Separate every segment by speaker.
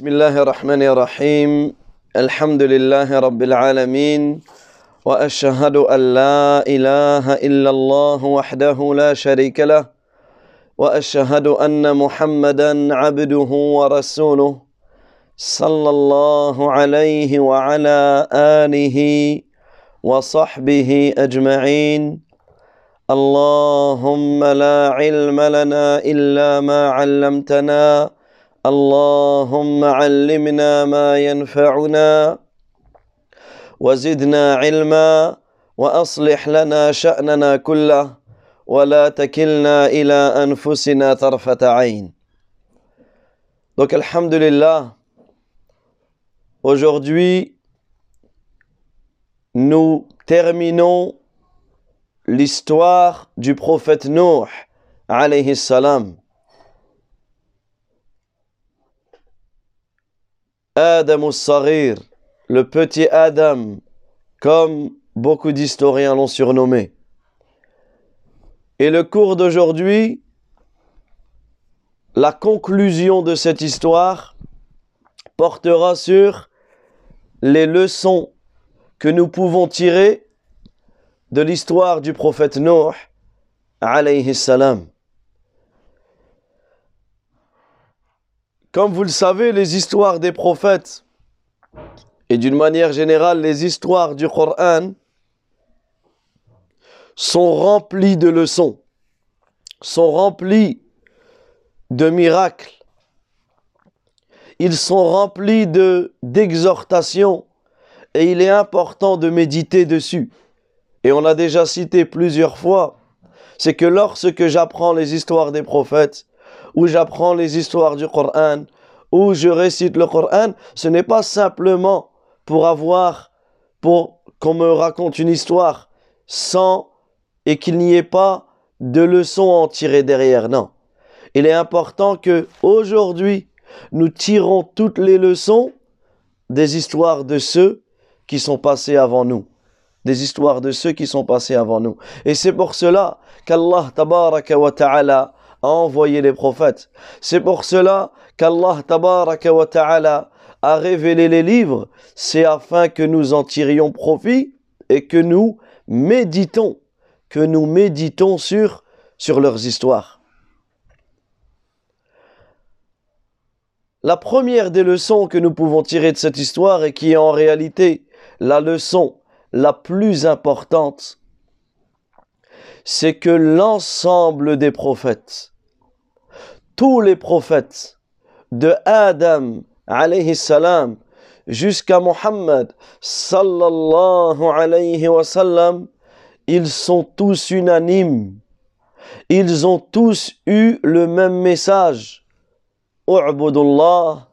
Speaker 1: بسم الله الرحمن الرحيم. الحمد لله رب العالمين. وأشهد أن لا إله إلا الله وحده لا شريك له. وأشهد أن محمدا عبده ورسوله صلى الله عليه وعلى آله وصحبه أجمعين. اللهم لا علم لنا إلا ما علمتنا اللهم علمنا ما ينفعنا وزدنا علما وأصلح لنا شأننا كله ولا تكلنا إلى أنفسنا طرفة عين. دونك الحمد لله aujourd'hui nous terminons l'histoire du prophète Nuh alayhi salam. Adam al-Saghir, le petit Adam, comme beaucoup d'historiens l'ont surnommé. Et le cours d'aujourd'hui, la conclusion de cette histoire portera sur les leçons que nous pouvons tirer de l'histoire du prophète Nuh, alayhi salam. Comme vous le savez, les histoires des prophètes et d'une manière générale les histoires du Coran sont remplies de leçons, sont remplies de miracles. Ils sont remplis de d'exhortations et il est important de méditer dessus. Et on a déjà cité plusieurs fois, c'est que lorsque j'apprends les histoires des prophètes, où j'apprends les histoires du Coran, où je récite le Coran, ce n'est pas simplement pour avoir, pour qu'on me raconte une histoire sans et qu'il n'y ait pas de leçons à en tirer derrière. Non. Il est important que aujourd'hui, nous tirons toutes les leçons des histoires de ceux qui sont passés avant nous. Des histoires de ceux qui sont passés avant nous. Et c'est pour cela qu'Allah tabaraka wa ta'ala a envoyé les prophètes. C'est pour cela qu'Allah ta'ala a révélé les livres. C'est afin que nous en tirions profit et que nous méditons, que nous méditons sur leurs histoires. La première des leçons que nous pouvons tirer de cette histoire et qui est en réalité la leçon la plus importante, c'est que l'ensemble des prophètes, tous les prophètes, de Adam alayhi salam jusqu'à Muhammad sallallahu alayhi wa ils sont tous unanimes. Ils ont tous eu le même message. U'budullah.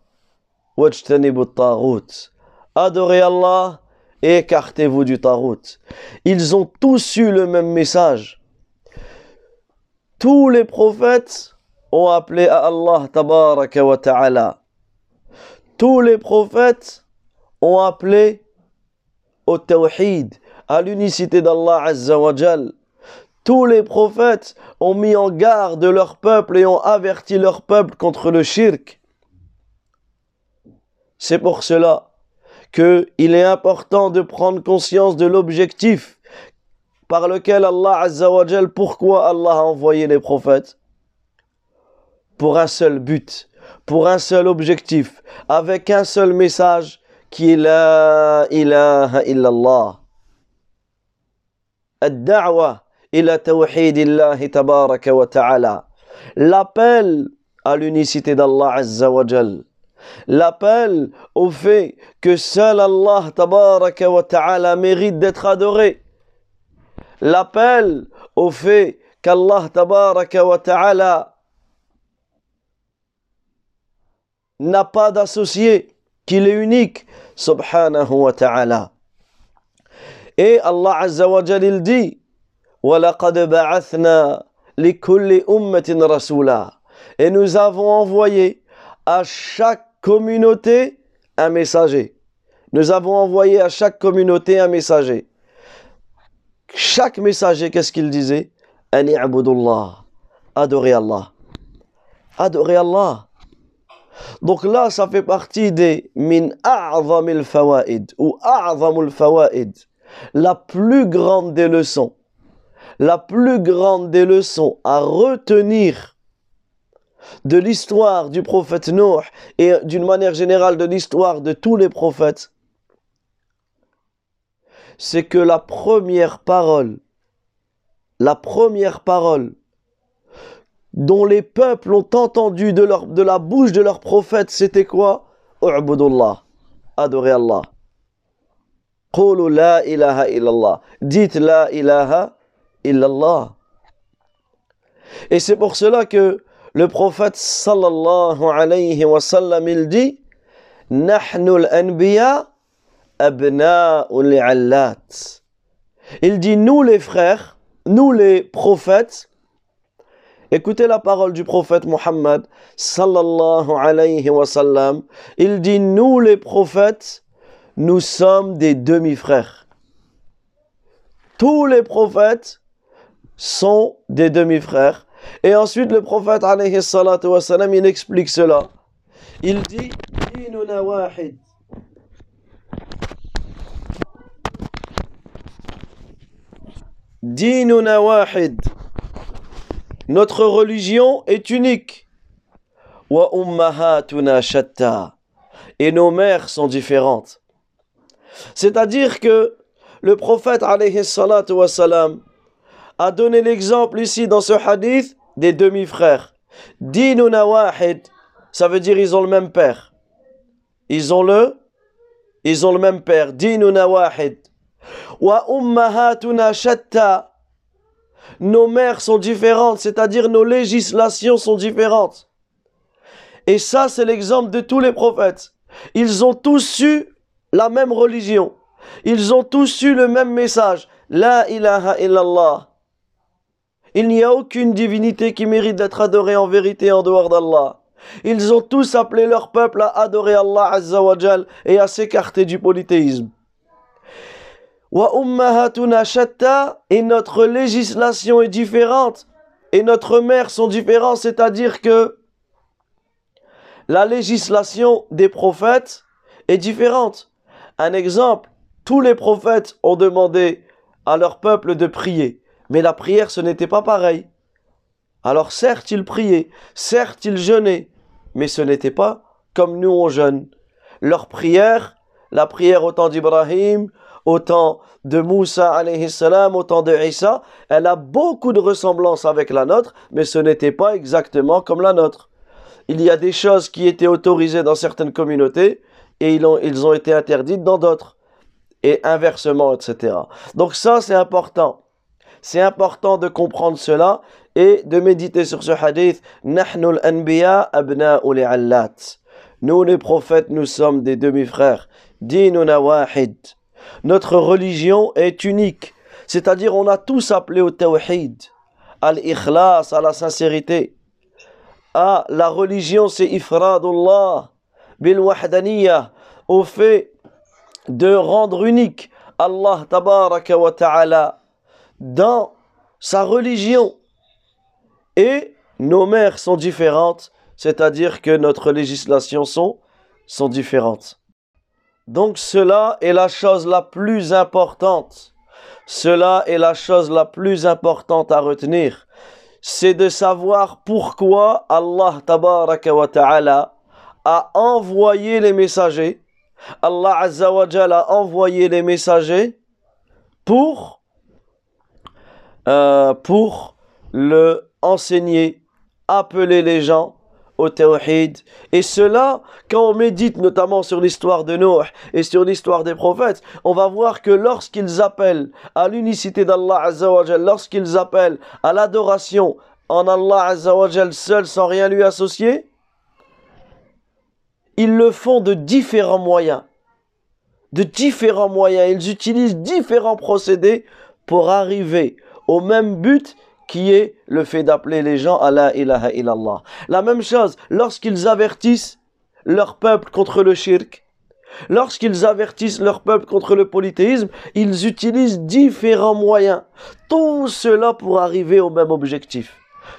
Speaker 1: Adorez Allah et écartez-vous du tarout. Ils ont tous eu le même message. Tous les prophètes ont appelé à Allah tabaraka wa ta'ala. Tous les prophètes ont appelé au tawhid, à l'unicité d'Allah azza wa. Tous les prophètes ont mis en garde leur peuple et ont averti leur peuple contre le shirk. C'est pour cela qu'il est important de prendre conscience de l'objectif par lequel Allah Azza wa pourquoi Allah a envoyé les prophètes Pour un seul but, pour un seul objectif, avec un seul message qui est la ilaha illallah. الدعوة إلى توحيد الله تبارك وتعالى l'appel à l'unicité d'Allah Azza wa Jal l'appel au fait que seul Allah tabaraka wa ta'ala mérite d'être adoré. L'appel au fait qu'Allah tabaraka wa ta'ala n'a pas d'associé, qu'il est unique, subhanahu wa ta'ala. Et Allah azza wa jal il dit, وَلَقَدْ بَعَثْنَا لِكُلِّ أُمَّةٍ رَسُولًا Et nous avons envoyé à chaque communauté un messager. Nous avons envoyé à chaque communauté un messager. Chaque messager, qu'est-ce qu'il disait Ani abudullah. Adorez Allah. Adorez Allah. Donc là, ça fait partie des min a'zamil fawaid ou a'zamul fawaid, la plus grande des leçons. La plus grande des leçons à retenir de l'histoire du prophète Noé et d'une manière générale de l'histoire de tous les prophètes, c'est que la première parole, la première parole dont les peuples ont entendu de, la bouche de leur prophète, c'était quoi? U'budullah, adorez Allah. Qulu la ilaha illallah. Dites la ilaha illallah. Et c'est pour cela que le prophète sallallahu alayhi wa sallam, il dit Nahnu al-anbiya abna'ul. Il dit nous les frères, nous les prophètes, Écoutez la parole du prophète Muhammad sallallahu alayhi wa sallam. Il dit Nous les prophètes, nous sommes des demi-frères. Tous les prophètes sont des demi-frères. Et ensuite, le prophète alayhi salatu wa sallam, il explique cela. Il dit Dinuna wahid. Dinuna wahid. Notre religion est unique. Wa. Et nos mères sont différentes. C'est-à-dire que le prophète a donné l'exemple ici dans ce hadith des demi-frères. Dinuna wahid, ça veut dire ils ont le même père. Ils ont le ils ont le même père. Dinuna wahid. Wa ummahatuna nos mères sont différentes, c'est-à-dire nos législations sont différentes. Et ça, c'est l'exemple de tous les prophètes. Ils ont tous eu la même religion. Ils ont tous eu le même message. La ilaha illallah. Il n'y a aucune divinité qui mérite d'être adorée en vérité en dehors d'Allah. Ils ont tous appelé leur peuple à adorer Allah Azza et à s'écarter du polythéisme et notre législation est différente et notre mère sont différentes, c'est-à-dire que la législation des prophètes est différente. Un exemple, tous les prophètes ont demandé à leur peuple de prier, mais la prière ce n'était pas pareil. Alors certes ils priaient, certes ils jeûnaient, mais ce n'était pas comme nous on jeûne. Leur prière, la prière au temps d'Ibrahim, autant de Moussa alayhi autant de Isa, elle a beaucoup de ressemblances avec la nôtre, mais ce n'était pas exactement comme la nôtre. Il y a des choses qui étaient autorisées dans certaines communautés et ils ont, ils ont été interdites dans d'autres. Et inversement, etc. Donc ça, c'est important. C'est important de comprendre cela et de méditer sur ce hadith. Nahnul anbiya Nous, les prophètes, nous sommes des demi-frères. Dinuna wahid. Notre religion est unique. C'est-à-dire, on a tous appelé au tawhid, à l'ikhlas, à la sincérité. Ah, la religion, c'est ifradullah, bil wahdaniyah, au fait de rendre unique Allah tabaraka wa ta'ala dans sa religion. Et nos mères sont différentes, c'est-à-dire que notre législation sont, sont différentes. Donc cela est la chose la plus importante. Cela est la chose la plus importante à retenir. C'est de savoir pourquoi Allah ta'ala a envoyé les messagers. Allah azza wa a envoyé les messagers pour, euh, pour le enseigner, appeler les gens au tawhid. Et cela, quand on médite notamment sur l'histoire de Noé et sur l'histoire des prophètes, on va voir que lorsqu'ils appellent à l'unicité d'Allah lorsqu'ils appellent à l'adoration en Allah seul sans rien lui associer, ils le font de différents moyens. De différents moyens. Ils utilisent différents procédés pour arriver au même but qui est le fait d'appeler les gens à la ilaha illallah. La même chose, lorsqu'ils avertissent leur peuple contre le shirk, lorsqu'ils avertissent leur peuple contre le polythéisme, ils utilisent différents moyens. Tout cela pour arriver au même objectif.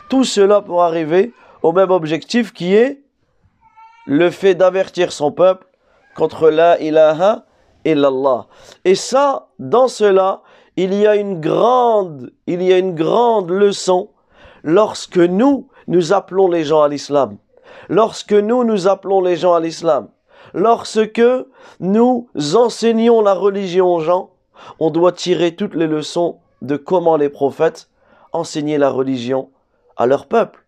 Speaker 1: Tout cela pour arriver au même objectif qui est le fait d'avertir son peuple contre la ilaha illallah. Et ça, dans cela, il y a une grande, leçon lorsque nous, nous appelons les gens à l'islam. Lorsque nous, nous appelons les gens à l'islam. Lorsque nous enseignons la religion aux gens, on doit tirer toutes les leçons de comment les prophètes enseignaient la religion à leur peuple.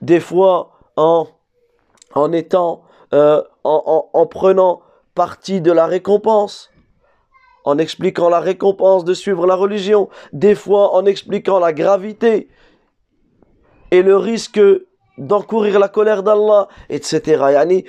Speaker 1: Des fois, en, en étant, euh, en prenant partie de la récompense, en expliquant la récompense de suivre la religion, des fois en expliquant la gravité et le risque d'encourir la colère d'Allah, etc. Yani,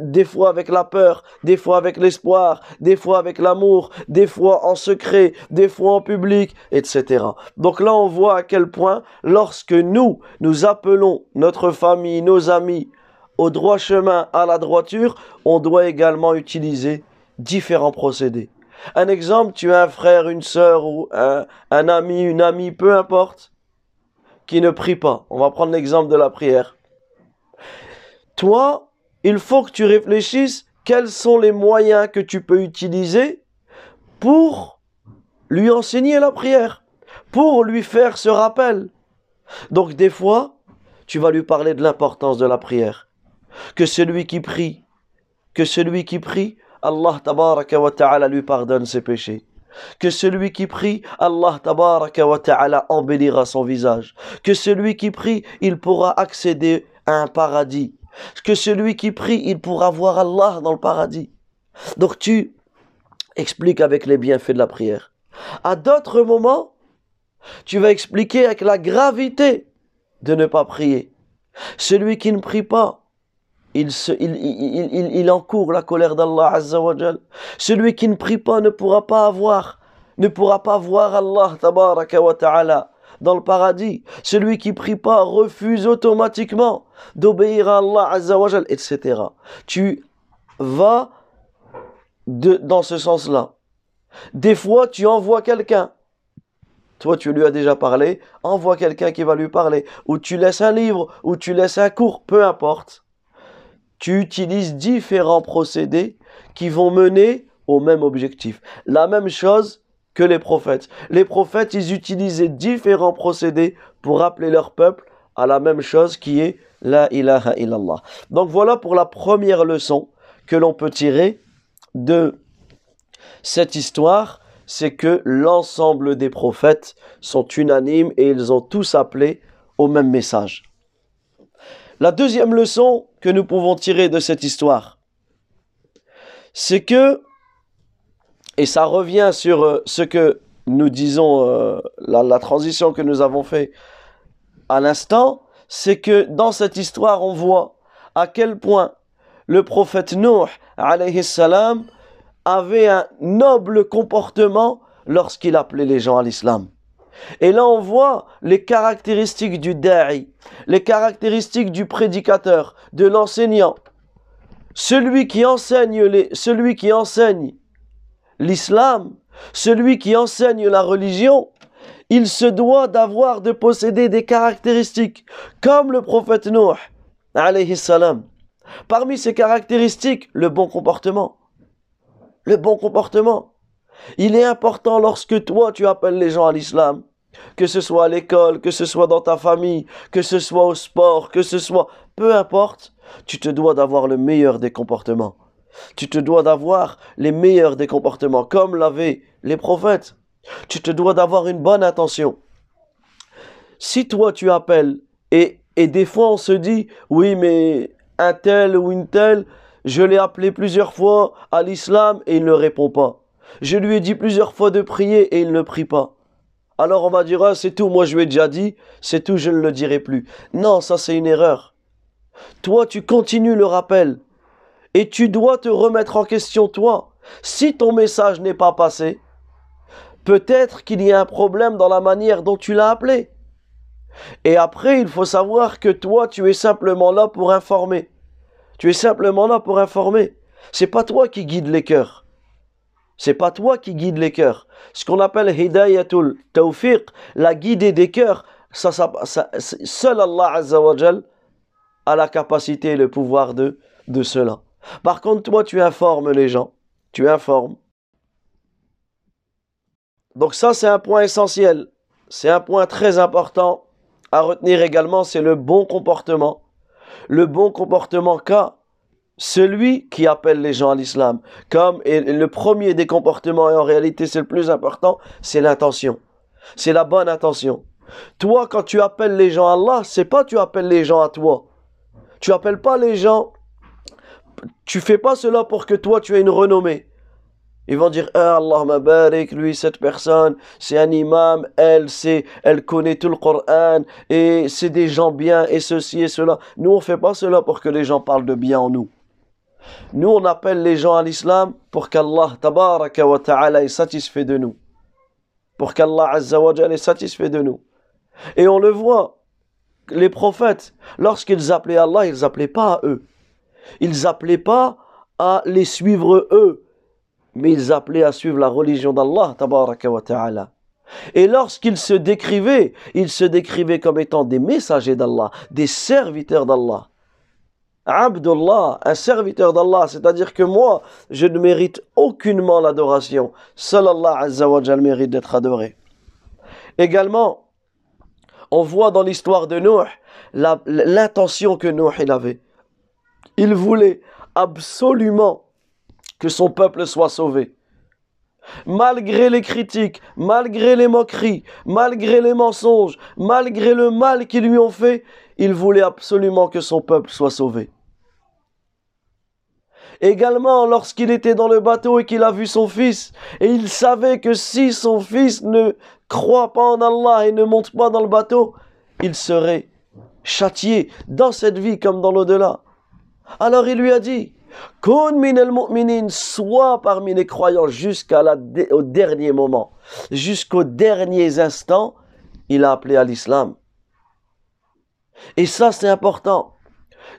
Speaker 1: des fois avec la peur, des fois avec l'espoir, des fois avec l'amour, des fois en secret, des fois en public, etc. Donc là, on voit à quel point, lorsque nous, nous appelons notre famille, nos amis, au droit chemin, à la droiture, on doit également utiliser différents procédés. Un exemple, tu as un frère, une sœur ou un, un ami, une amie, peu importe, qui ne prie pas. On va prendre l'exemple de la prière. Toi, il faut que tu réfléchisses quels sont les moyens que tu peux utiliser pour lui enseigner la prière, pour lui faire ce rappel. Donc des fois, tu vas lui parler de l'importance de la prière. Que celui qui prie, que celui qui prie, Allah tabaraka wa ta'ala lui pardonne ses péchés. Que celui qui prie, Allah tabaraka wa ta'ala embellira son visage. Que celui qui prie, il pourra accéder à un paradis. Que celui qui prie, il pourra voir Allah dans le paradis. Donc tu expliques avec les bienfaits de la prière. À d'autres moments, tu vas expliquer avec la gravité de ne pas prier. Celui qui ne prie pas, il, se, il, encourt la colère d'Allah Azzawajal. Celui qui ne prie pas ne pourra pas avoir, ne pourra pas voir Allah Tabaraka wa Ta'ala dans le paradis. Celui qui prie pas refuse automatiquement d'obéir à Allah Azzawajal, etc. Tu vas dans ce sens-là. Des fois, tu envoies quelqu'un. Toi, tu lui as déjà parlé. Envoie quelqu'un qui va lui parler. Ou tu laisses un livre, ou tu laisses un cours, peu importe tu utilises différents procédés qui vont mener au même objectif. La même chose que les prophètes. Les prophètes, ils utilisaient différents procédés pour appeler leur peuple à la même chose qui est la ilaha illallah. Donc voilà pour la première leçon que l'on peut tirer de cette histoire, c'est que l'ensemble des prophètes sont unanimes et ils ont tous appelé au même message. La deuxième leçon que nous pouvons tirer de cette histoire, c'est que, et ça revient sur euh, ce que nous disons, euh, la, transition que nous avons fait à l'instant, c'est que dans cette histoire, on voit à quel point le prophète Nuh, alayhi avait un noble comportement lorsqu'il appelait les gens à l'islam. Et là, on voit les caractéristiques du da'i, les caractéristiques du prédicateur, de l'enseignant. Celui qui enseigne l'islam, celui qui enseigne la religion, il se doit d'avoir, de posséder des caractéristiques, comme le prophète salam. Parmi ces caractéristiques, le bon comportement. Le bon comportement. Il est important lorsque toi tu appelles les gens à l'islam, que ce soit à l'école, que ce soit dans ta famille, que ce soit au sport, que ce soit, peu importe, tu te dois d'avoir le meilleur des comportements. Tu te dois d'avoir les meilleurs des comportements, comme l'avaient les prophètes. Tu te dois d'avoir une bonne intention. Si toi tu appelles, et, et des fois on se dit, oui mais un tel ou une telle, je l'ai appelé plusieurs fois à l'islam et il ne répond pas. Je lui ai dit plusieurs fois de prier et il ne prie pas. Alors on va dire, c'est tout, moi je lui ai déjà dit, c'est tout, je ne le dirai plus. Non, ça c'est une erreur. Toi, tu continues le rappel. Et tu dois te remettre en question, toi. Si ton message n'est pas passé, peut-être qu'il y a un problème dans la manière dont tu l'as appelé. Et après, il faut savoir que toi, tu es simplement là pour informer. Tu es simplement là pour informer. C'est pas toi qui guide les cœurs. C'est pas toi qui guide les cœurs. Ce qu'on appelle hidayatul tawfiq, la guidée des cœurs, ça, seul Allah Azza wa a la capacité et le pouvoir de, de cela. Par contre, toi, tu informes les gens. Tu informes. Donc ça, c'est un point essentiel. C'est un point très important à retenir également, c'est le bon comportement. Le bon comportement qu'a celui qui appelle les gens à l'islam. Comme le premier des comportements, et en réalité c'est le plus important, c'est l'intention. C'est la bonne intention. Toi, quand tu appelles les gens à Allah, c'est pas tu appelles les gens à toi. Tu appelles pas les gens. Tu fais pas cela pour que toi tu aies une renommée. Ils vont dire ah, Allah mabarik, lui, cette personne, c'est un imam, elle, c'est, elle connaît tout le Coran, et c'est des gens bien, et ceci et cela. Nous, on fait pas cela pour que les gens parlent de bien en nous. Nous, on appelle les gens à l'islam pour qu'Allah, tabaraka wa ta'ala, est satisfait de nous. Pour qu'Allah, azza est satisfait de nous. Et on le voit, les prophètes, lorsqu'ils appelaient Allah, ils appelaient pas à eux. Ils appelaient pas à les suivre eux mais ils appelaient à suivre la religion d'Allah, ta'ala. Et lorsqu'ils se décrivaient, ils se décrivaient comme étant des messagers d'Allah, des serviteurs d'Allah. Abdullah, un serviteur d'Allah, c'est-à-dire que moi, je ne mérite aucunement l'adoration. Seul Allah Azza wa mérite d'être adoré. Également, on voit dans l'histoire de Nuh l'intention que Nuh il avait. Il voulait absolument que son peuple soit sauvé. Malgré les critiques, malgré les moqueries, malgré les mensonges, malgré le mal qu'ils lui ont fait, il voulait absolument que son peuple soit sauvé. Également, lorsqu'il était dans le bateau et qu'il a vu son fils, et il savait que si son fils ne croit pas en Allah et ne monte pas dans le bateau, il serait châtié dans cette vie comme dans l'au-delà. Alors il lui a dit, soit parmi les croyants jusqu'au dernier moment, jusqu'aux derniers instants, il a appelé à l'islam. Et ça, c'est important.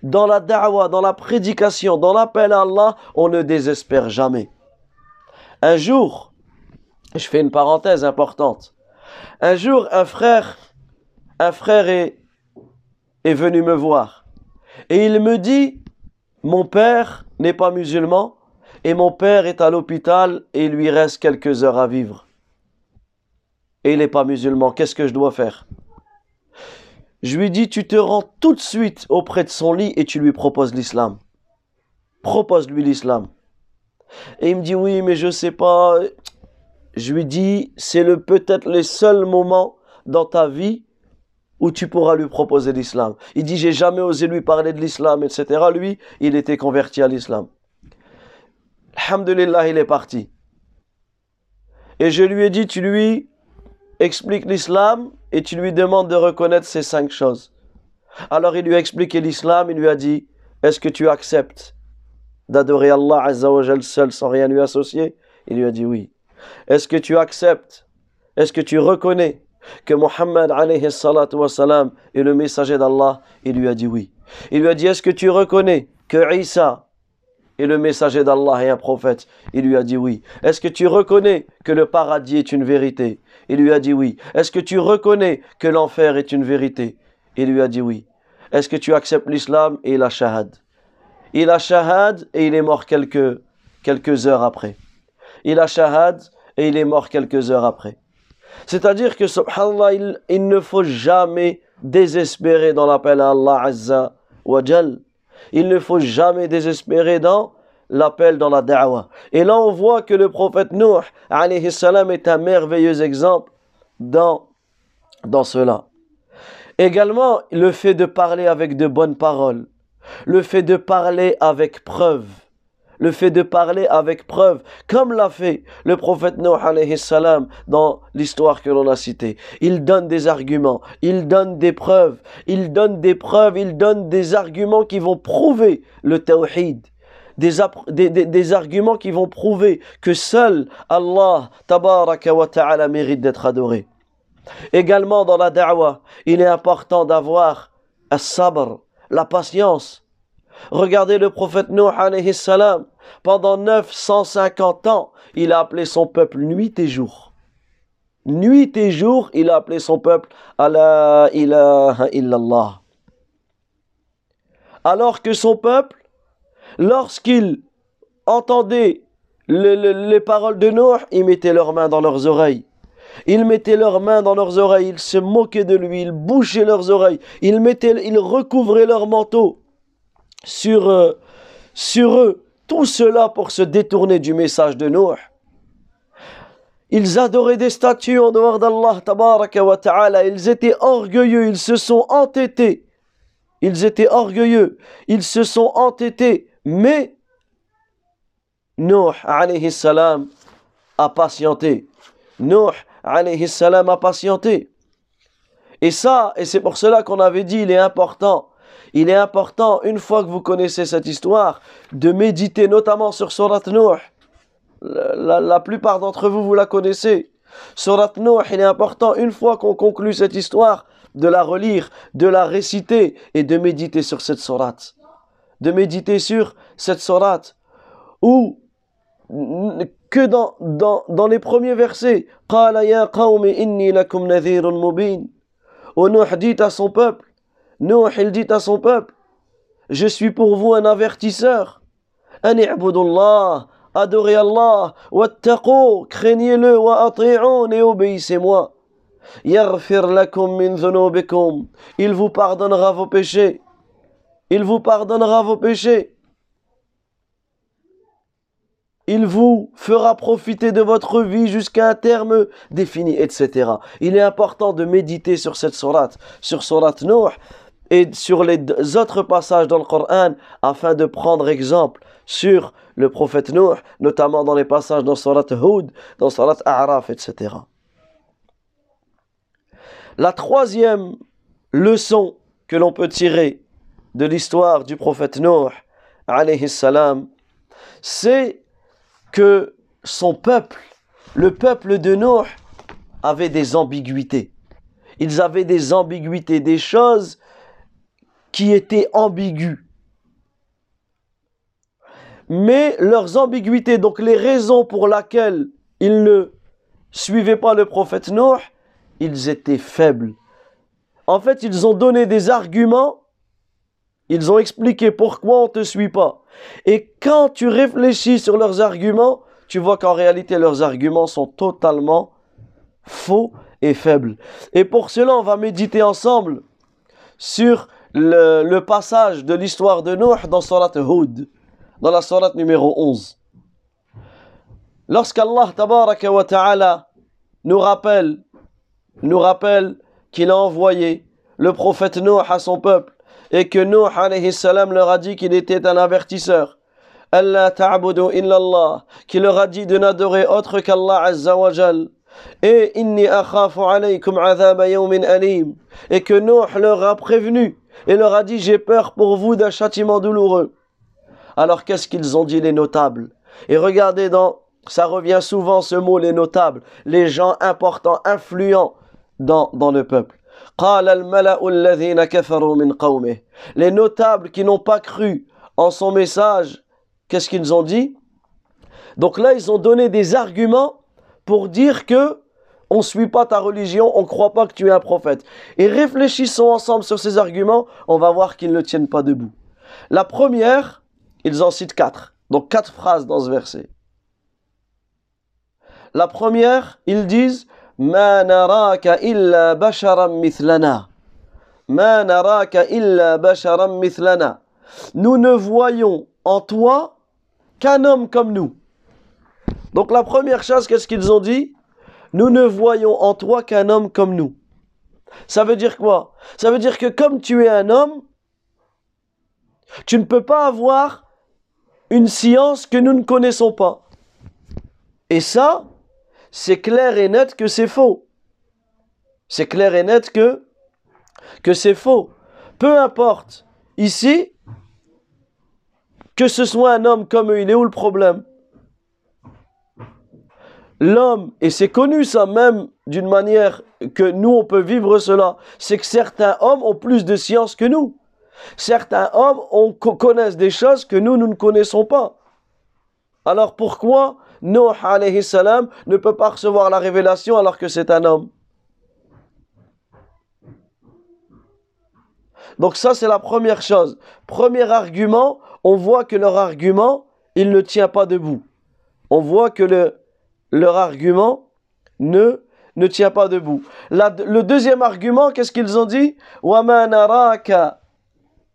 Speaker 1: Dans la da'wah, dans la prédication, dans l'appel à Allah, on ne désespère jamais. Un jour, je fais une parenthèse importante. Un jour, un frère, un frère est, est venu me voir. Et il me dit, mon père n'est pas musulman et mon père est à l'hôpital et il lui reste quelques heures à vivre. Et il n'est pas musulman, qu'est-ce que je dois faire? Je lui dis, tu te rends tout de suite auprès de son lit et tu lui proposes l'islam. Propose-lui l'islam. Et il me dit, oui, mais je ne sais pas. Je lui dis, c'est le peut-être les seuls moments dans ta vie où tu pourras lui proposer l'islam. Il dit, j'ai jamais osé lui parler de l'islam, etc. Lui, il était converti à l'islam. Alhamdulillah, il est parti. Et je lui ai dit, tu lui expliques l'islam et tu lui demandes de reconnaître ces cinq choses. Alors il lui a expliqué l'islam, il lui a dit, est-ce que tu acceptes d'adorer Allah Azza seul sans rien lui associer? Il lui a dit oui. Est-ce que tu acceptes Est-ce que tu reconnais que Mohammed est le messager d'Allah? Il lui a dit oui. Il lui a dit Est-ce que tu reconnais que Isa est le messager d'Allah et un prophète? Il lui a dit oui. Est-ce que tu reconnais que le paradis est une vérité? Il lui a dit oui. Est-ce que tu reconnais que l'enfer est une vérité? Il lui a dit oui. Est-ce que tu acceptes l'islam Et il a shahad? Il a shahad et il est mort quelques, quelques heures après. Il a shahad et il est mort quelques heures après. C'est-à-dire que, subhanallah, il, ne faut jamais désespérer dans l'appel à Allah Azza wa Jal. Il ne faut jamais désespérer dans l'appel dans la da'wah. Et là, on voit que le prophète Nuh, alayhi salam, est un merveilleux exemple dans, dans cela. Également, le fait de parler avec de bonnes paroles, le fait de parler avec preuve, le fait de parler avec preuve, comme l'a fait le prophète Nuh alayhi salam dans l'histoire que l'on a citée. Il donne des arguments, il donne des preuves, il donne des preuves, il donne des arguments qui vont prouver le tawhid. Des, des, arguments qui vont prouver que seul Allah tabaraka wa ta'ala mérite d'être adoré. Également dans la da'wah, il est important d'avoir as-sabr, la patience. Regardez le prophète Nuh alayhi salam, pendant 950 ans, il a appelé son peuple nuit et jour. Nuit et jour, il a appelé son peuple Allah ilaha illallah. Alors que son peuple lorsqu'ils entendaient les paroles de Noé, ils mettaient leurs mains dans leurs oreilles. Ils mettaient leurs mains dans leurs oreilles, ils se moquaient de lui, ils bouchaient leurs oreilles, ils, mettaient, recouvraient leur manteau sur, euh, sur eux. Tout cela pour se détourner du message de Noé. Ils adoraient des statues en dehors d'Allah. Ils étaient orgueilleux, ils se sont entêtés. Ils étaient orgueilleux, ils se sont entêtés. Mais Nuh, alayhi salam, a patienté. Nuh, alayhi salam, a patienté. Et ça, et c'est pour cela qu'on avait dit, il est important. Il est important, une fois que vous connaissez cette histoire, de méditer notamment sur Surat Nuh la, plupart d'entre vous, vous la connaissez. Surat Nuh, il est important, une fois qu'on conclut cette histoire, de la relire, de la réciter et de méditer sur cette surat. De méditer sur cette surat. Ou que dans, dans, dans les premiers versets, Ou Nuh dit à son peuple, Nuh il dit à son peuple, je suis pour vous un avertisseur. An adorez Allah, wattaqo, craignez-le, ati'un et obéissez-moi. Yaghfir lakum min dhunubikum, il vous pardonnera vos péchés. Il vous pardonnera vos péchés. Il vous fera profiter de votre vie jusqu'à un terme défini, etc. Il est important de méditer sur cette sourate, sur surat Nuh et sur les autres passages dans le Coran afin de prendre exemple sur le prophète Nuh, notamment dans les passages dans Surat Hud, dans Surat A'raf, etc. La troisième leçon que l'on peut tirer de l'histoire du prophète Nuh, alayhi salam, c'est que son peuple, le peuple de Nuh, avait des ambiguïtés. Ils avaient des ambiguïtés, des choses qui étaient ambiguës mais leurs ambiguïtés, donc les raisons pour lesquelles ils ne suivaient pas le prophète Noé, ils étaient faibles. En fait, ils ont donné des arguments, ils ont expliqué pourquoi on ne te suit pas. Et quand tu réfléchis sur leurs arguments, tu vois qu'en réalité leurs arguments sont totalement faux et faibles. Et pour cela, on va méditer ensemble sur le, passage de l'histoire de Noé dans Surat Hud dans la sourate numéro 11. Lorsqu'Allah tabaraka ta'ala nous rappelle, nous rappelle qu'il a envoyé le prophète Nuh à son peuple et que Nuh alayhi salam leur a dit qu'il était un avertisseur. Allah ta'budu illallah, qui leur a dit de n'adorer autre qu'Allah azza wa. Et inni akhafu alaykum azaba yawmin alim. Et que Nuh leur a prévenu et leur a dit j'ai peur pour vous d'un châtiment douloureux. Alors qu'est-ce qu'ils ont dit les notables? Et regardez dans, ça revient souvent ce mot les notables, les gens importants, influents dans, dans le peuple. Les notables qui n'ont pas cru en son message, qu'est-ce qu'ils ont dit? Donc là, ils ont donné des arguments pour dire que on ne suit pas ta religion, on ne croit pas que tu es un prophète. Et réfléchissons ensemble sur ces arguments, on va voir qu'ils ne tiennent pas debout. La première, ils en citent quatre. Donc quatre phrases dans ce verset. La première, ils disent Ma naraka illa basharam mithlana. Ma naraka illa basharam mithlana. Nous ne voyons en toi qu'un homme comme nous. Donc la première chose, qu'est-ce qu'ils ont dit Nous ne voyons en toi qu'un homme comme nous. Ça veut dire quoi? Ça veut dire que comme tu es un homme, tu ne peux pas avoir une science que nous ne connaissons pas. Et ça, c'est clair et net que c'est faux. C'est clair et net que, que c'est faux. Peu importe. Ici, que ce soit un homme comme eux, il est où le problème? L'homme, et c'est connu ça même d'une manière que nous on peut vivre cela, c'est que certains hommes ont plus de science que nous. Certains hommes connaissent des choses que nous, nous ne connaissons pas. Alors pourquoi Nuh alayhi salam ne peut pas recevoir la révélation alors que c'est un homme Donc ça c'est la première chose. Premier argument, on voit que leur argument, il ne tient pas debout. On voit que le, leur argument ne, ne tient pas debout. le deuxième argument, qu'est-ce qu'ils ont dit وَمَا نَرَاكَ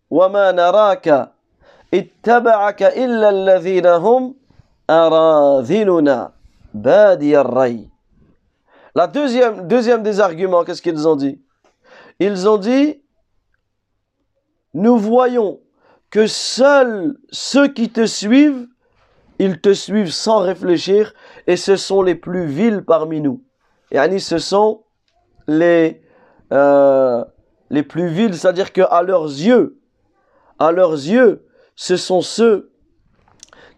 Speaker 1: وَمَا نَرَاكَ اتَّبَعَكَ إِلَّا la deuxième, deuxième des arguments, qu'est-ce qu'ils ont dit? Ils ont dit Nous voyons que seuls ceux qui te suivent, ils te suivent sans réfléchir et ce sont les plus vils parmi nous. Et ce sont les, euh, les plus vils, c'est-à-dire qu'à leurs yeux, à leurs yeux, ce sont ceux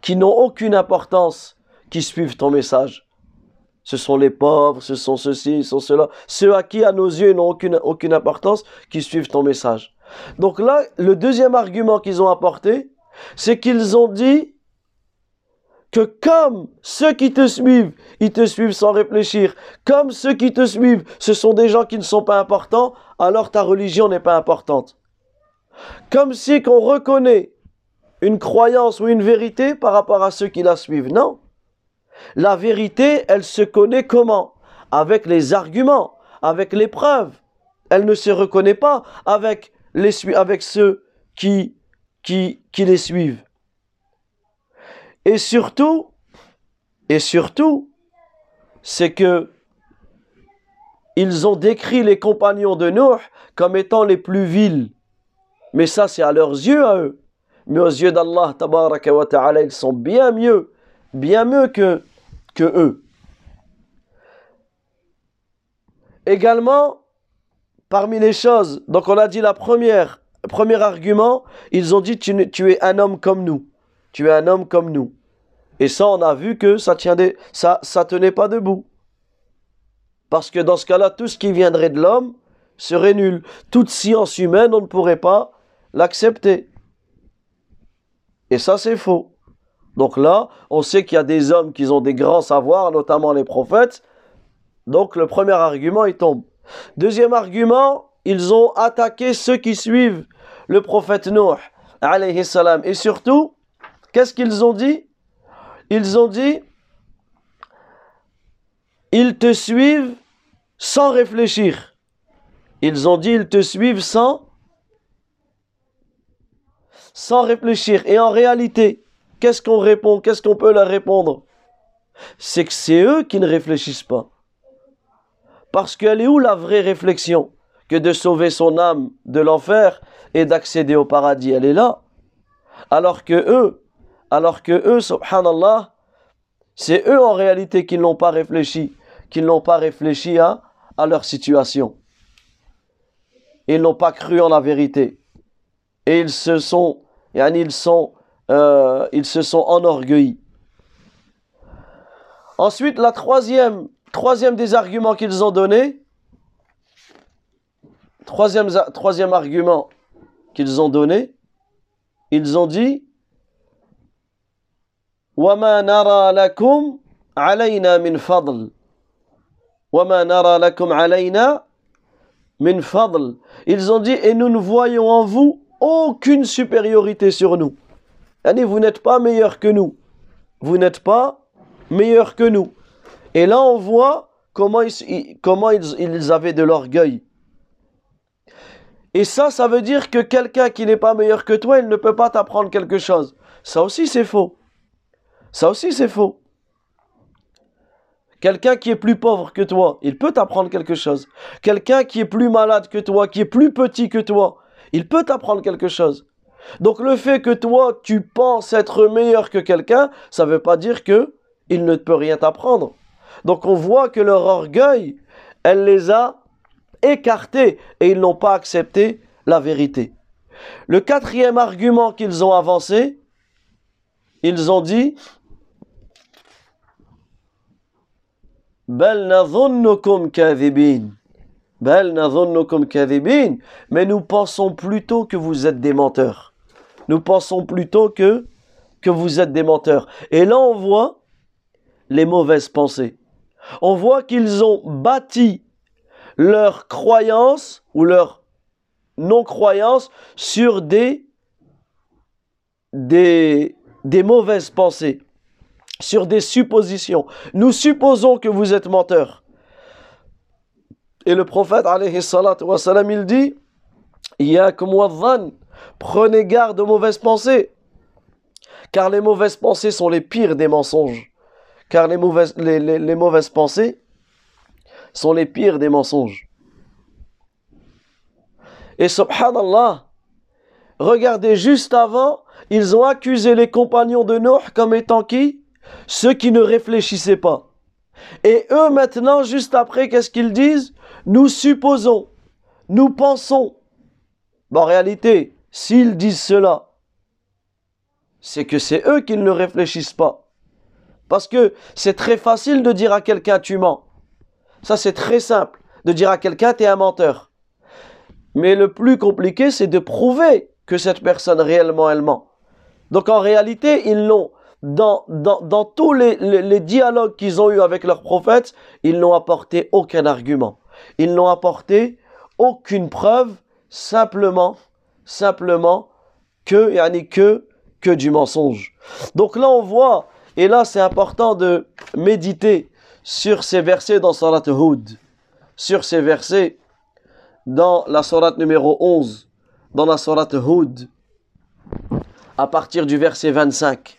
Speaker 1: qui n'ont aucune importance qui suivent ton message. Ce sont les pauvres, ce sont ceux-ci, ce sont ceux-là. Ceux à qui, à nos yeux, n'ont aucune, aucune importance, qui suivent ton message. Donc là, le deuxième argument qu'ils ont apporté, c'est qu'ils ont dit que comme ceux qui te suivent, ils te suivent sans réfléchir, comme ceux qui te suivent, ce sont des gens qui ne sont pas importants, alors ta religion n'est pas importante. Comme si qu'on reconnaît une croyance ou une vérité par rapport à ceux qui la suivent. Non. La vérité, elle se connaît comment? Avec les arguments, avec les preuves. Elle ne se reconnaît pas avec, les, avec ceux qui, qui, qui les suivent. Et surtout, et surtout, c'est que ils ont décrit les compagnons de Nuh comme étant les plus vils. Mais ça, c'est à leurs yeux, à eux. Mais aux yeux d'Allah, wa ta'ala, ils sont bien mieux, bien mieux que, eux. Également, parmi les choses, donc on a dit la première, premier argument, ils ont dit tu, es un homme comme nous. Tu es un homme comme nous. Et ça, on a vu que ça tient ça tenait pas debout. Parce que dans ce cas-là, tout ce qui viendrait de l'homme serait nul. Toute science humaine, on ne pourrait pas l'accepter. Et ça, c'est faux. Donc là, on sait qu'il y a des hommes qui ont des grands savoirs, notamment les prophètes. Donc le premier argument, il tombe. Deuxième argument, ils ont attaqué ceux qui suivent le prophète Nuh, alayhi salam. Et surtout, qu'est-ce qu'ils ont dit? Ils ont dit, ils te suivent sans réfléchir. Ils ont dit, ils te suivent sans sans réfléchir. Et en réalité, qu'est-ce qu'on répond? Qu'est-ce qu'on peut leur répondre? C'est que c'est eux qui ne réfléchissent pas. Parce qu'elle est où la vraie réflexion? Que de sauver son âme de l'enfer et d'accéder au paradis. Elle est là. Alors que eux, alors que eux, subhanallah, c'est eux en réalité qui n'ont pas réfléchi, qui n'ont pas réfléchi à, à leur situation. Ils n'ont pas cru en la vérité. Et ils se sont ils, sont, euh, ils se sont enorgueillis. Ensuite, la troisième, troisième des arguments qu'ils ont donné, troisième, troisième argument qu'ils ont donné, ils ont dit وما نرى لكم علينا من فضل وما نرى لكم علينا من فضل Ils ont dit et nous ne voyons en vous aucune supériorité sur nous. vous n'êtes pas meilleur que nous. Vous n'êtes pas meilleur que nous. Et là, on voit comment ils, comment ils, avaient de l'orgueil. Et ça, ça veut dire que quelqu'un qui n'est pas meilleur que toi, il ne peut pas t'apprendre quelque chose. Ça aussi, c'est faux. Ça aussi, c'est faux. Quelqu'un qui est plus pauvre que toi, il peut t'apprendre quelque chose. Quelqu'un qui est plus malade que toi, qui est plus petit que toi, il peut t'apprendre quelque chose. Donc le fait que toi, tu penses être meilleur que quelqu'un, ça ne veut pas dire que il ne peut rien t'apprendre. Donc on voit que leur orgueil, elle les a écartés et ils n'ont pas accepté la vérité. Le quatrième argument qu'ils ont avancé, ils ont dit mais nous pensons plutôt que vous êtes des menteurs. Nous pensons plutôt que, que vous êtes des menteurs. Et là, on voit les mauvaises pensées. On voit qu'ils ont bâti leur croyance ou leur non-croyance sur des des, mauvaises pensées, sur des suppositions. Nous supposons que vous êtes menteur. Et le prophète, alayhi il dit, prenez garde aux mauvaises pensées. Car les mauvaises pensées sont les pires des mensonges. Car les mauvaises pensées sont les pires des mensonges. Et subhanallah, regardez juste avant, ils ont accusé les compagnons de Noé comme étant qui? Ceux qui ne réfléchissaient pas. Et eux maintenant, juste après, qu'est-ce qu'ils disent? Nous supposons, nous pensons. en réalité, s'ils disent cela, c'est que c'est eux qui ne réfléchissent pas. Parce que c'est très facile de dire à quelqu'un tu mens. Ça c'est très simple. De dire à quelqu'un tu es un menteur. Mais le plus compliqué c'est de prouver que cette personne réellement elle ment. Donc en réalité ils l'ont dans, tous les, les, les dialogues qu'ils ont eu avec leurs prophètes, ils n'ont apporté aucun argument. Ils n'ont apporté aucune preuve, simplement, simplement que, yani que, que du mensonge. Donc là on voit et là, c'est important de méditer sur ces versets dans Sarat Hud, sur ces versets dans la Sarat numéro 11, dans la Sarat Hud, à partir du verset 25.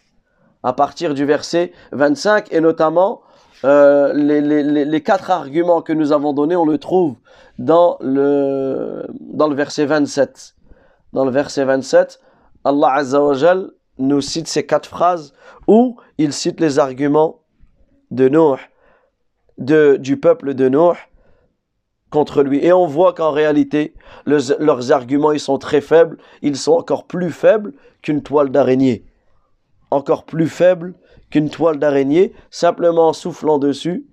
Speaker 1: À partir du verset 25, et notamment euh, les, quatre arguments que nous avons donnés, on le trouve dans le, dans le verset 27. Dans le verset 27, Allah nous cite ces quatre phrases où il cite les arguments de Noé, de, du peuple de Noé contre lui. Et on voit qu'en réalité, leurs arguments, ils sont très faibles. Ils sont encore plus faibles qu'une toile d'araignée. Encore plus faibles qu'une toile d'araignée. Simplement en soufflant dessus,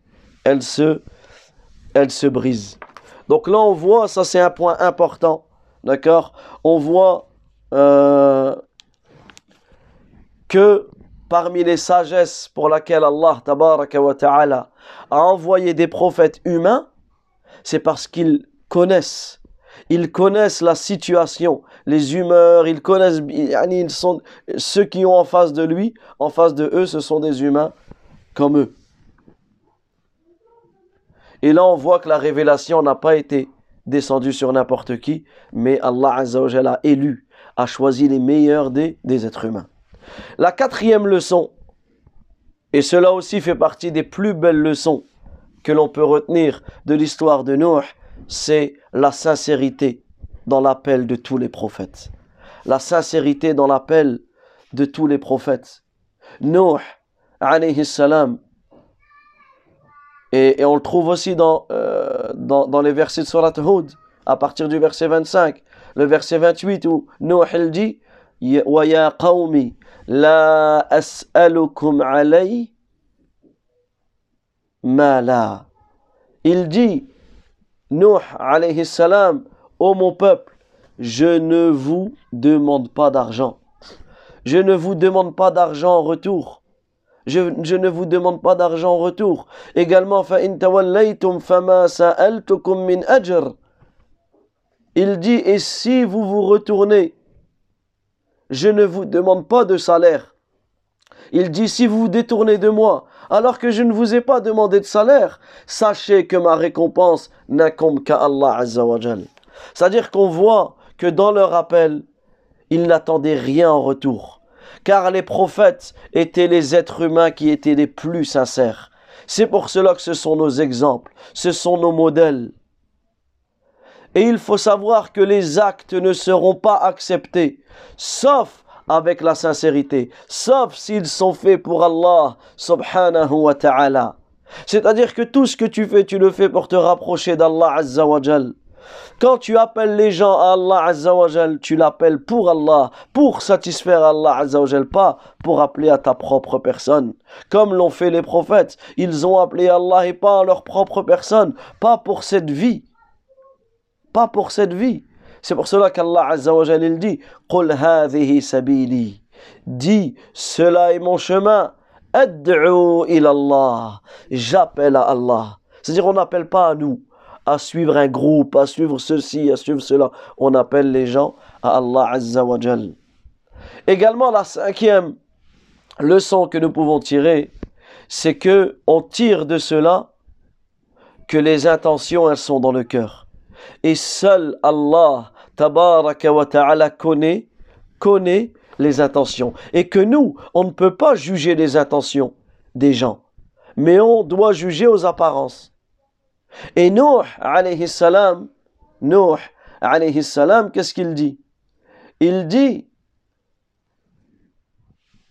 Speaker 1: elle se, elle se brise. Donc là, on voit, ça c'est un point important. D'accord? On voit euh, que parmi les sagesses pour laquelle Allah a envoyé des prophètes humains, c'est parce qu'ils connaissent. Ils connaissent la situation, les humeurs, ils connaissent, ils sont, ceux qui ont en face de lui, en face de eux, ce sont des humains comme eux. Et là, on voit que la révélation n'a pas été descendue sur n'importe qui, mais Allah a élu, a choisi les meilleurs des, des êtres humains. La quatrième leçon, et cela aussi fait partie des plus belles leçons que l'on peut retenir de l'histoire de Noé, c'est la sincérité dans l'appel de tous les prophètes. La sincérité dans l'appel de tous les prophètes. Noé, alayhi salam, et, on le trouve aussi dans, euh, dans, dans, les versets de Surat Hud, à partir du verset 25, le verset 28 où Noé il dit وَيَا قَوْمِ La as'alukum alay mala. Il dit, Nuh alayhi salam, ô mon peuple, je ne vous demande pas d'argent. Je ne vous demande pas d'argent en retour. Je, je, ne vous demande pas d'argent en retour. Également. Il dit, et si vous vous retournez je ne vous demande pas de salaire. Il dit, si vous vous détournez de moi, alors que je ne vous ai pas demandé de salaire, sachez que ma récompense n'incombe qu'à Allah Azzawajal. C'est-à-dire qu'on voit que dans leur appel, ils n'attendaient rien en retour. Car les prophètes étaient les êtres humains qui étaient les plus sincères. C'est pour cela que ce sont nos exemples, ce sont nos modèles. Et il faut savoir que les actes ne seront pas acceptés, sauf avec la sincérité, sauf s'ils sont faits pour Allah subhanahu wa ta'ala. C'est-à-dire que tout ce que tu fais, tu le fais pour te rapprocher d'Allah azza wa Quand tu appelles les gens à Allah azza wa tu l'appelles pour Allah, pour satisfaire Allah azza wa pas pour appeler à ta propre personne. Comme l'ont fait les prophètes, ils ont appelé Allah et pas à leur propre personne, pas pour cette vie pas pour cette vie. C'est pour cela qu'Allah Azza wa dit Qul hadhihi sabili. Cela est mon chemin. J'appelle à Allah. C'est-à-dire, on n'appelle pas à nous à suivre un groupe, à suivre ceci, à suivre cela. On appelle les gens à Allah Azza wa Également, la cinquième leçon que nous pouvons tirer, c'est que on tire de cela que les intentions, elles sont dans le cœur. Et seul Allah, tabaraka wa ta'ala, connaît, connaît les intentions. Et que nous, on ne peut pas juger les intentions des gens, mais on doit juger aux apparences. Et Nuh, alayhi salam, Nuh, alayhi salam, qu'est-ce qu'il dit? Il dit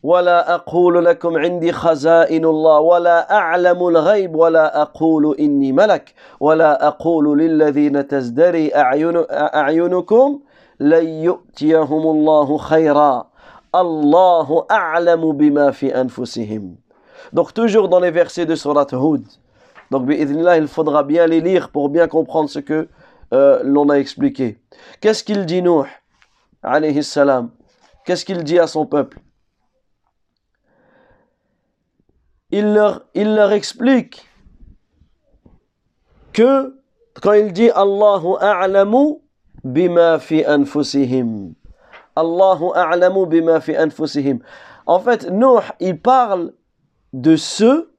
Speaker 1: ولا أقول لكم عندي خزائن الله ولا أعلم الغيب ولا أقول إني ملك ولا أقول للذين تزدري أعين أعينكم لن يؤتيهم الله خيرا الله أعلم بما في أنفسهم Donc toujours dans les versets de Surat Hud. Donc il faudra bien les lire pour bien comprendre ce que euh, l'on a expliqué. Qu'est-ce qu'il dit Nuh alayhi salam Qu'est-ce qu'il dit à son peuple il leur, explique que quand il dit Allahu a'lamu bima fi anfusihim. Allahu a'lamu bima fi anfusihim. En fait, Nuh, il parle de ceux,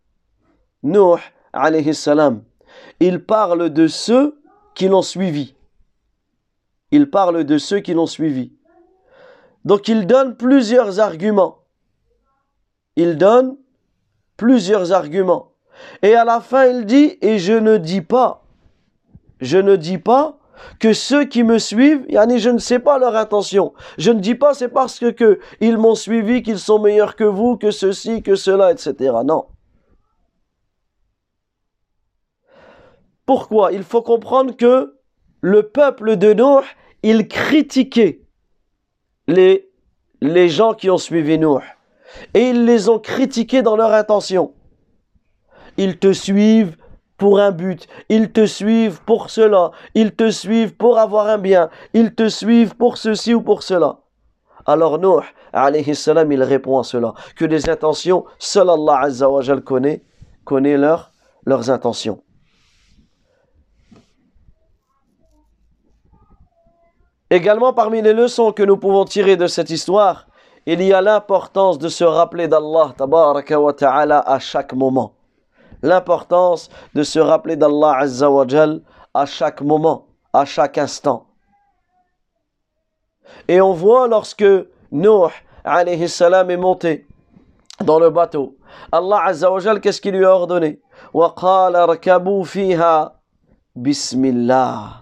Speaker 1: Nuh, alayhi salam, il parle de ceux qui l'ont suivi. Il parle de ceux qui l'ont suivi. Donc il donne plusieurs arguments. Il donne plusieurs arguments. Et à la fin, il dit, et je ne dis pas, je ne dis pas que ceux qui me suivent, yani je ne sais pas leur intention. Je ne dis pas c'est parce que, que ils m'ont suivi qu'ils sont meilleurs que vous, que ceci, que cela, etc. Non. Pourquoi? Il faut comprendre que le peuple de Nour, il critiquait les, les gens qui ont suivi Nour et ils les ont critiqués dans leur intention. Ils te suivent pour un but, ils te suivent pour cela, ils te suivent pour avoir un bien, ils te suivent pour ceci ou pour cela. Alors Nuh, alayhi salam, il répond à cela, que les intentions, seul Allah azza wa connaît, connaît leurs intentions. Également parmi les leçons que nous pouvons tirer de cette histoire, il y a l'importance de se rappeler d'Allah wa ta'ala à chaque moment. L'importance de se rappeler d'Allah azza wa à chaque moment, à chaque instant. Et on voit lorsque Nuh alayhi salam est monté dans le bateau. Allah azza wa qu'est-ce qu'il lui a ordonné وقال اركبوا فيها بسم الله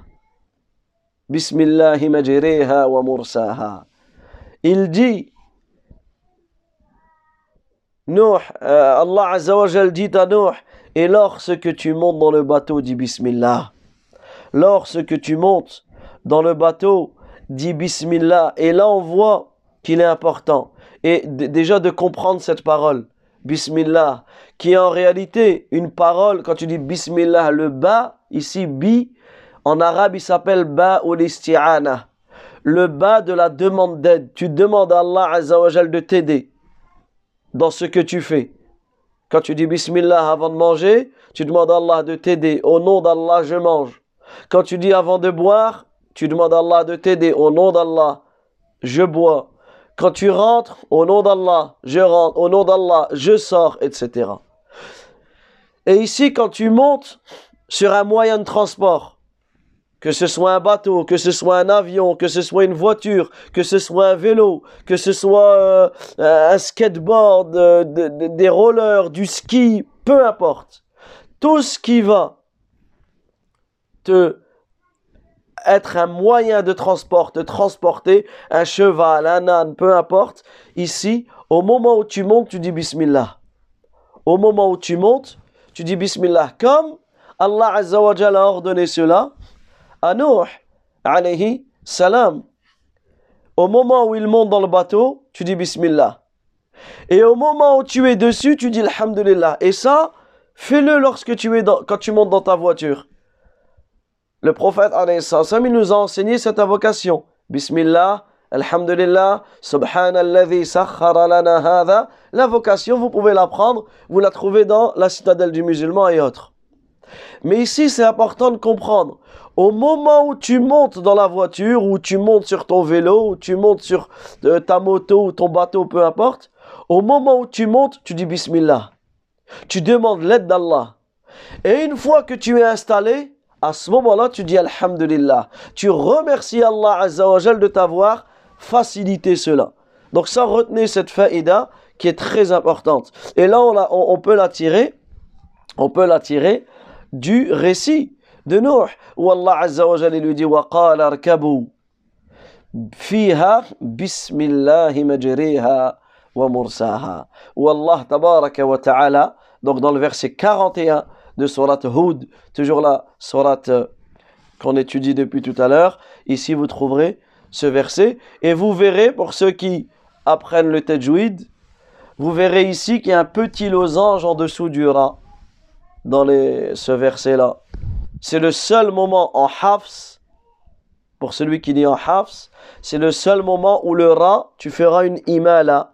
Speaker 1: بسم الله مجريها ومرساها Il dit Nuh, euh, Allah Azzawajal dit à Nuh, et lorsque tu montes dans le bateau, dis Bismillah. Lorsque tu montes dans le bateau, dis Bismillah. Et là, on voit qu'il est important. Et déjà de comprendre cette parole, Bismillah, qui est en réalité une parole, quand tu dis Bismillah, le ba, ici, bi, en arabe, il s'appelle ba ou l'isti'ana. Le ba de la demande d'aide. Tu demandes à Allah Azzawajal de t'aider dans ce que tu fais. Quand tu dis Bismillah avant de manger, tu demandes à Allah de t'aider. Au nom d'Allah, je mange. Quand tu dis avant de boire, tu demandes à Allah de t'aider. Au nom d'Allah, je bois. Quand tu rentres, au nom d'Allah, je rentre. Au nom d'Allah, je sors, etc. Et ici, quand tu montes sur un moyen de transport, que ce soit un bateau, que ce soit un avion, que ce soit une voiture, que ce soit un vélo, que ce soit euh, un skateboard, euh, des rollers, du ski, peu importe. Tout ce qui va te être un moyen de transport, de transporter un cheval, un âne, peu importe. Ici, au moment où tu montes, tu dis Bismillah. Au moment où tu montes, tu dis Bismillah. Comme Allah Azza a ordonné cela, à alayhi salam. Au moment où il monte dans le bateau, tu dis Bismillah. Et au moment où tu es dessus, tu dis Alhamdulillah. Et ça, fais-le lorsque tu es dans, quand tu montes dans ta voiture. Le prophète, il nous a enseigné cette invocation. Bismillah, Alhamdulillah, Subhanallah, sakhara lana hadha. L'invocation, vous pouvez l'apprendre, vous la trouvez dans la citadelle du musulman et autres. Mais ici, c'est important de comprendre. Au moment où tu montes dans la voiture, ou tu montes sur ton vélo, ou tu montes sur euh, ta moto ou ton bateau, peu importe, au moment où tu montes, tu dis Bismillah. Tu demandes l'aide d'Allah. Et une fois que tu es installé, à ce moment-là, tu dis Alhamdulillah. Tu remercies Allah Azzawajal de t'avoir facilité cela. Donc ça, retenez cette faïda qui est très importante. Et là, on, on, peut la tirer, on peut la tirer du récit de Nuh, où Allah Azzawajal lui dit وَقَالَ ارْكَبُوا فِيهَا بِسْمِ اللَّهِ مَجْرِيهَا وَمُرْسَاهَا Où Allah Tabaraka wa Ta'ala, donc dans le verset 41 de Surat Hud, toujours la Surat euh, qu'on étudie depuis tout à l'heure, ici vous trouverez ce verset, et vous verrez, pour ceux qui apprennent le Tajwid, vous verrez ici qu'il y a un petit losange en dessous du Ra, dans les, ce verset-là. C'est le seul moment en Hafs, pour celui qui dit en Hafs, c'est le seul moment où le Ra, tu feras une imala.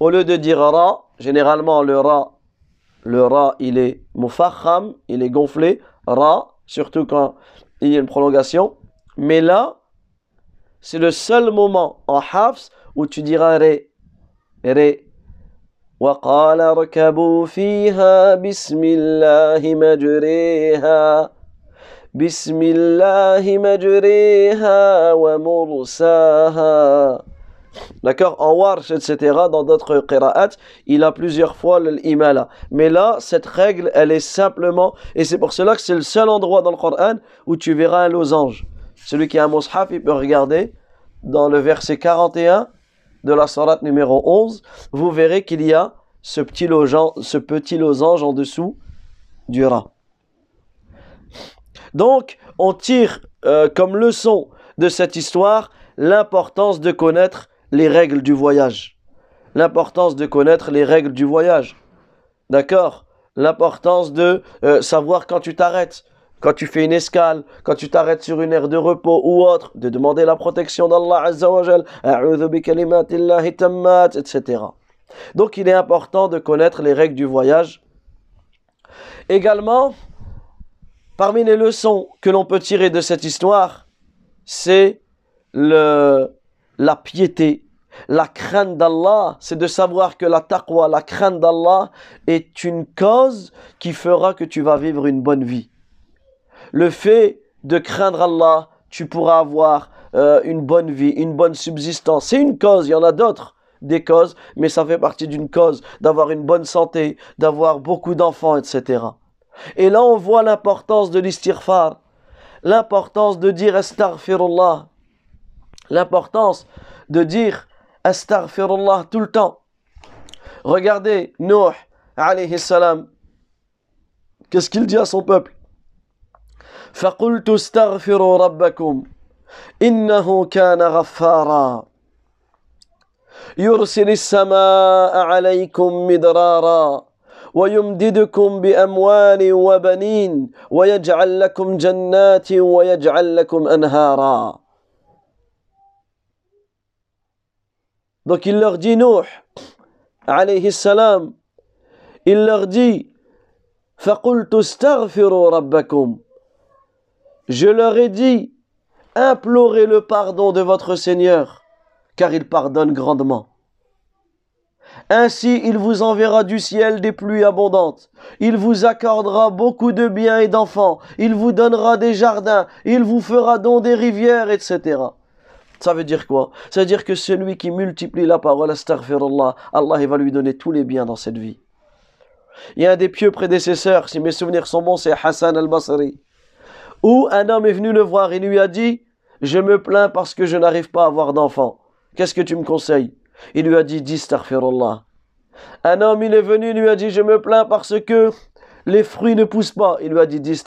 Speaker 1: Au lieu de dire Ra, généralement le Ra, le Ra, il est mufaham, il est gonflé. Ra, surtout quand il y a une prolongation. Mais là, c'est le seul moment en Hafs où tu diras Ré. Ré. وقال اركبوا فيها بسم الله مجريها بسم الله مجريها ومرساها D'accord En Warsh, etc., dans d'autres qira'at, il a plusieurs fois l'imala. Mais là, cette règle, elle est simplement, et c'est pour cela que c'est le seul endroit dans le Coran où tu verras un losange. Celui qui a un mushaf, il peut regarder dans le verset 41 de la surat numéro 11, vous verrez qu'il y a ce petit, losange, ce petit losange en dessous du rat. Donc, on tire euh, comme leçon de cette histoire l'importance de connaître les règles du voyage. L'importance de connaître les règles du voyage. D'accord? L'importance de euh, savoir quand tu t'arrêtes quand tu fais une escale, quand tu t'arrêtes sur une aire de repos ou autre, de demander la protection d'Allah Azzawajal, etc. Donc il est important de connaître les règles du voyage. Également, parmi les leçons que l'on peut tirer de cette histoire, c'est le, la piété, la crainte d'Allah, c'est de savoir que la taqwa, la crainte d'Allah est une cause qui fera que tu vas vivre une bonne vie le fait de craindre Allah, tu pourras avoir euh, une bonne vie, une bonne subsistance. C'est une cause, il y en a d'autres, des causes, mais ça fait partie d'une cause d'avoir une bonne santé, d'avoir beaucoup d'enfants, etc. Et là, on voit l'importance de l'istighfar, l'importance de dire astaghfirullah, l'importance de dire astaghfirullah tout le temps. Regardez Nuh, alayhi salam, qu'est-ce qu'il dit à son peuple? فقلت استغفروا ربكم إنه كان غفارا. يرسل السماء عليكم مدرارا ويمددكم بأموال وبنين ويجعل لكم جنات ويجعل لكم أنهارا. Donc il leur dit Nuh, alayhi salam, il leur dit فقلت استغفروا ربكم. Je leur ai dit, implorez le pardon de votre Seigneur, car il pardonne grandement. Ainsi il vous enverra du ciel des pluies abondantes, il vous accordera beaucoup de biens et d'enfants, il vous donnera des jardins, il vous fera don des rivières, etc. Ça veut dire quoi? Ça veut dire que celui qui multiplie la parole, astaghfirullah, Allah va lui donner tous les biens dans cette vie. Il y a un des pieux prédécesseurs, si mes souvenirs sont bons, c'est Hassan al-Basri où un homme est venu le voir et lui a dit Je me plains parce que je n'arrive pas à avoir d'enfant. Qu'est-ce que tu me conseilles? Il lui a dit Dis Un homme, il est venu, lui a dit Je me plains parce que les fruits ne poussent pas. Il lui a dit Dis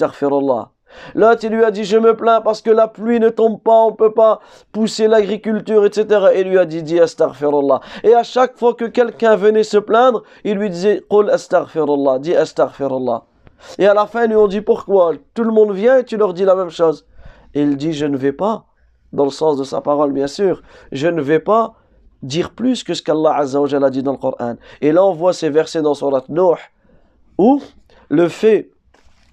Speaker 1: L'autre, il lui a dit, je me plains parce que la pluie ne tombe pas, on ne peut pas pousser l'agriculture, etc. Et il lui a dit, dis astaghfirullah. Et à chaque fois que quelqu'un venait se plaindre, il lui disait, astaghfirullah, dis astaghfirullah. Et à la fin, nous on dit pourquoi? Tout le monde vient et tu leur dis la même chose. Et il dit, je ne vais pas, dans le sens de sa parole bien sûr, je ne vais pas dire plus que ce qu'Allah a dit dans le Coran. Et là on voit ces versets dans Surat Nuh, où le fait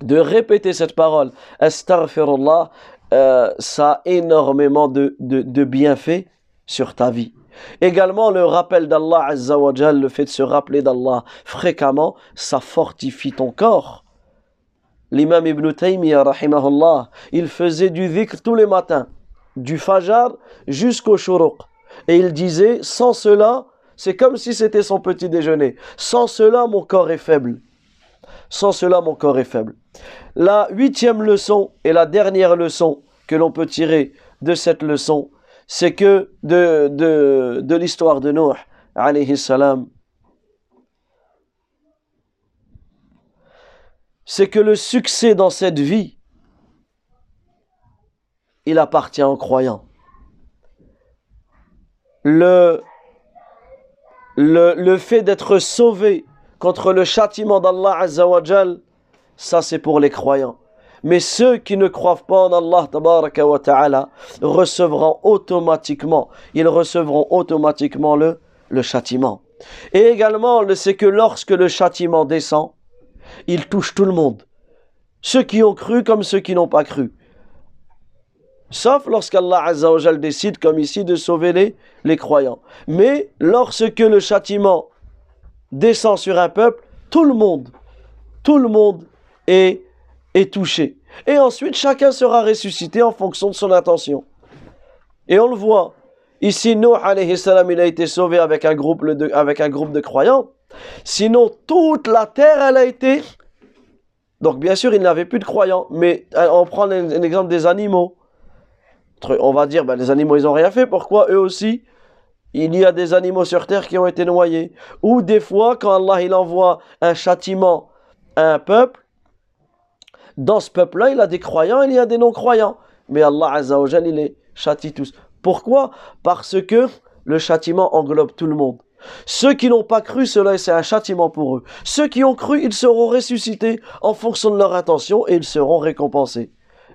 Speaker 1: de répéter cette parole, Astaghfirullah, euh, ça a énormément de, de, de bienfaits sur ta vie. Également, le rappel d'Allah le fait de se rappeler d'Allah fréquemment, ça fortifie ton corps. L'imam Ibn Taymiyyah, rahimahullah, il faisait du dhikr tous les matins, du fajar jusqu'au shuruq. Et il disait, sans cela, c'est comme si c'était son petit déjeuner. Sans cela, mon corps est faible. Sans cela, mon corps est faible. La huitième leçon et la dernière leçon que l'on peut tirer de cette leçon, c'est que de, de, de l'histoire de Noé, alayhi salam, c'est que le succès dans cette vie, il appartient aux croyants. Le, fait d'être sauvé contre le châtiment d'Allah Azzawajal, ça c'est pour les croyants. Mais ceux qui ne croient pas en Allah ta'ala recevront automatiquement, ils recevront automatiquement le, le châtiment. Et également, c'est que lorsque le châtiment descend, il touche tout le monde. Ceux qui ont cru comme ceux qui n'ont pas cru. Sauf lorsqu'Allah Azzawajal décide, comme ici, de sauver les, les croyants. Mais lorsque le châtiment descend sur un peuple, tout le monde, tout le monde est, est touché. Et ensuite, chacun sera ressuscité en fonction de son intention. Et on le voit. Ici, salam, il a été sauvé avec un groupe avec un groupe de croyants. Sinon, toute la terre, elle a été... Donc, bien sûr, il n'avait plus de croyants. Mais euh, on prend un, un exemple des animaux. On va dire, ben, les animaux, ils n'ont rien fait. Pourquoi eux aussi il y a des animaux sur terre qui ont été noyés? Ou des fois, quand Allah il envoie un châtiment à un peuple, dans ce peuple-là, il a des croyants, il y a des non-croyants. Mais Allah Azzawajal, il les châtie tous. Pourquoi? Parce que le châtiment englobe tout le monde. Ceux qui n'ont pas cru, cela c'est un châtiment pour eux. Ceux qui ont cru, ils seront ressuscités en fonction de leur intention et ils seront récompensés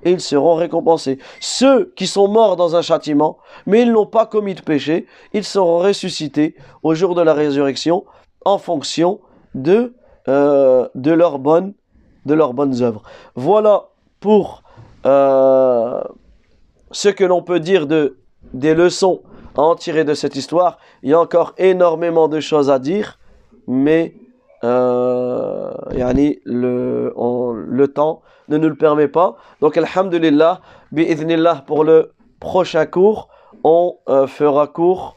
Speaker 1: et ils seront récompensés. Ceux qui sont morts dans un châtiment, mais ils n'ont pas commis de péché, ils seront ressuscités au jour de la résurrection en fonction de, euh, leurs, bonnes, de œuvres. Voilà pour euh, ce que l'on peut dire de, des leçons en tirer de cette histoire. Il y a encore énormément de choses à dire, mais euh, le, on, le temps ne nous le permet pas. Donc, Alhamdulillah, bi'idhnillah, pour le prochain cours, on euh, fera cours,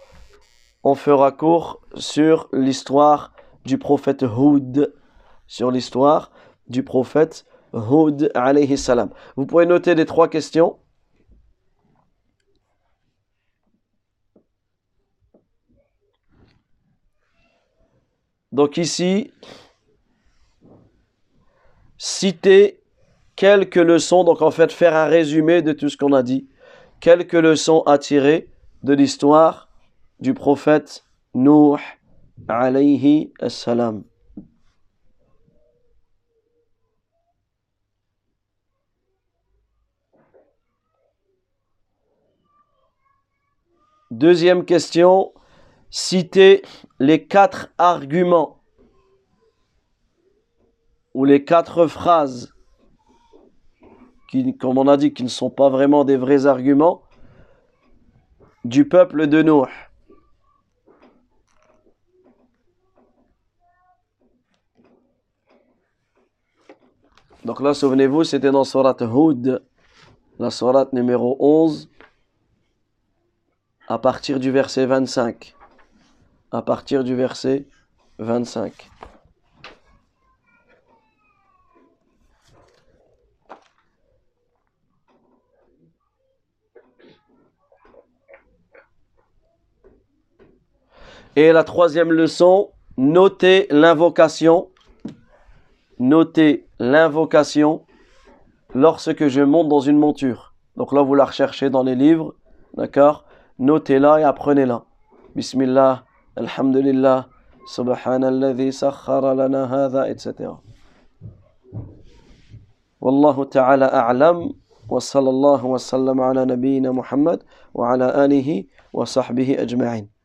Speaker 1: on fera cours sur l'histoire du prophète Houd, sur l'histoire du prophète Houd alayhi salam. Vous pouvez noter les trois questions. Donc ici, citer quelques leçons, donc en fait faire un résumé de tout ce qu'on a dit, quelques leçons à tirer de l'histoire du prophète Nuh alayhi salam. Deuxième question, citer les quatre arguments ou les quatre phrases qui, comme on a dit, qui ne sont pas vraiment des vrais arguments, du peuple de Nuh. Donc là, souvenez-vous, c'était dans Surat Hud, la Surat numéro 11, à partir du verset 25. À partir du verset 25. Et la troisième leçon, notez l'invocation. Notez l'invocation lorsque je monte dans une monture. Donc là, vous la recherchez dans les livres. D'accord? Notez-la et apprenez-la. Bismillah, الحمد لله سبحان الذي سخر لنا هذا etc. والله تعالى أعلم وصلى الله وسلم على نبينا محمد وعلى آله وصحبه أجمعين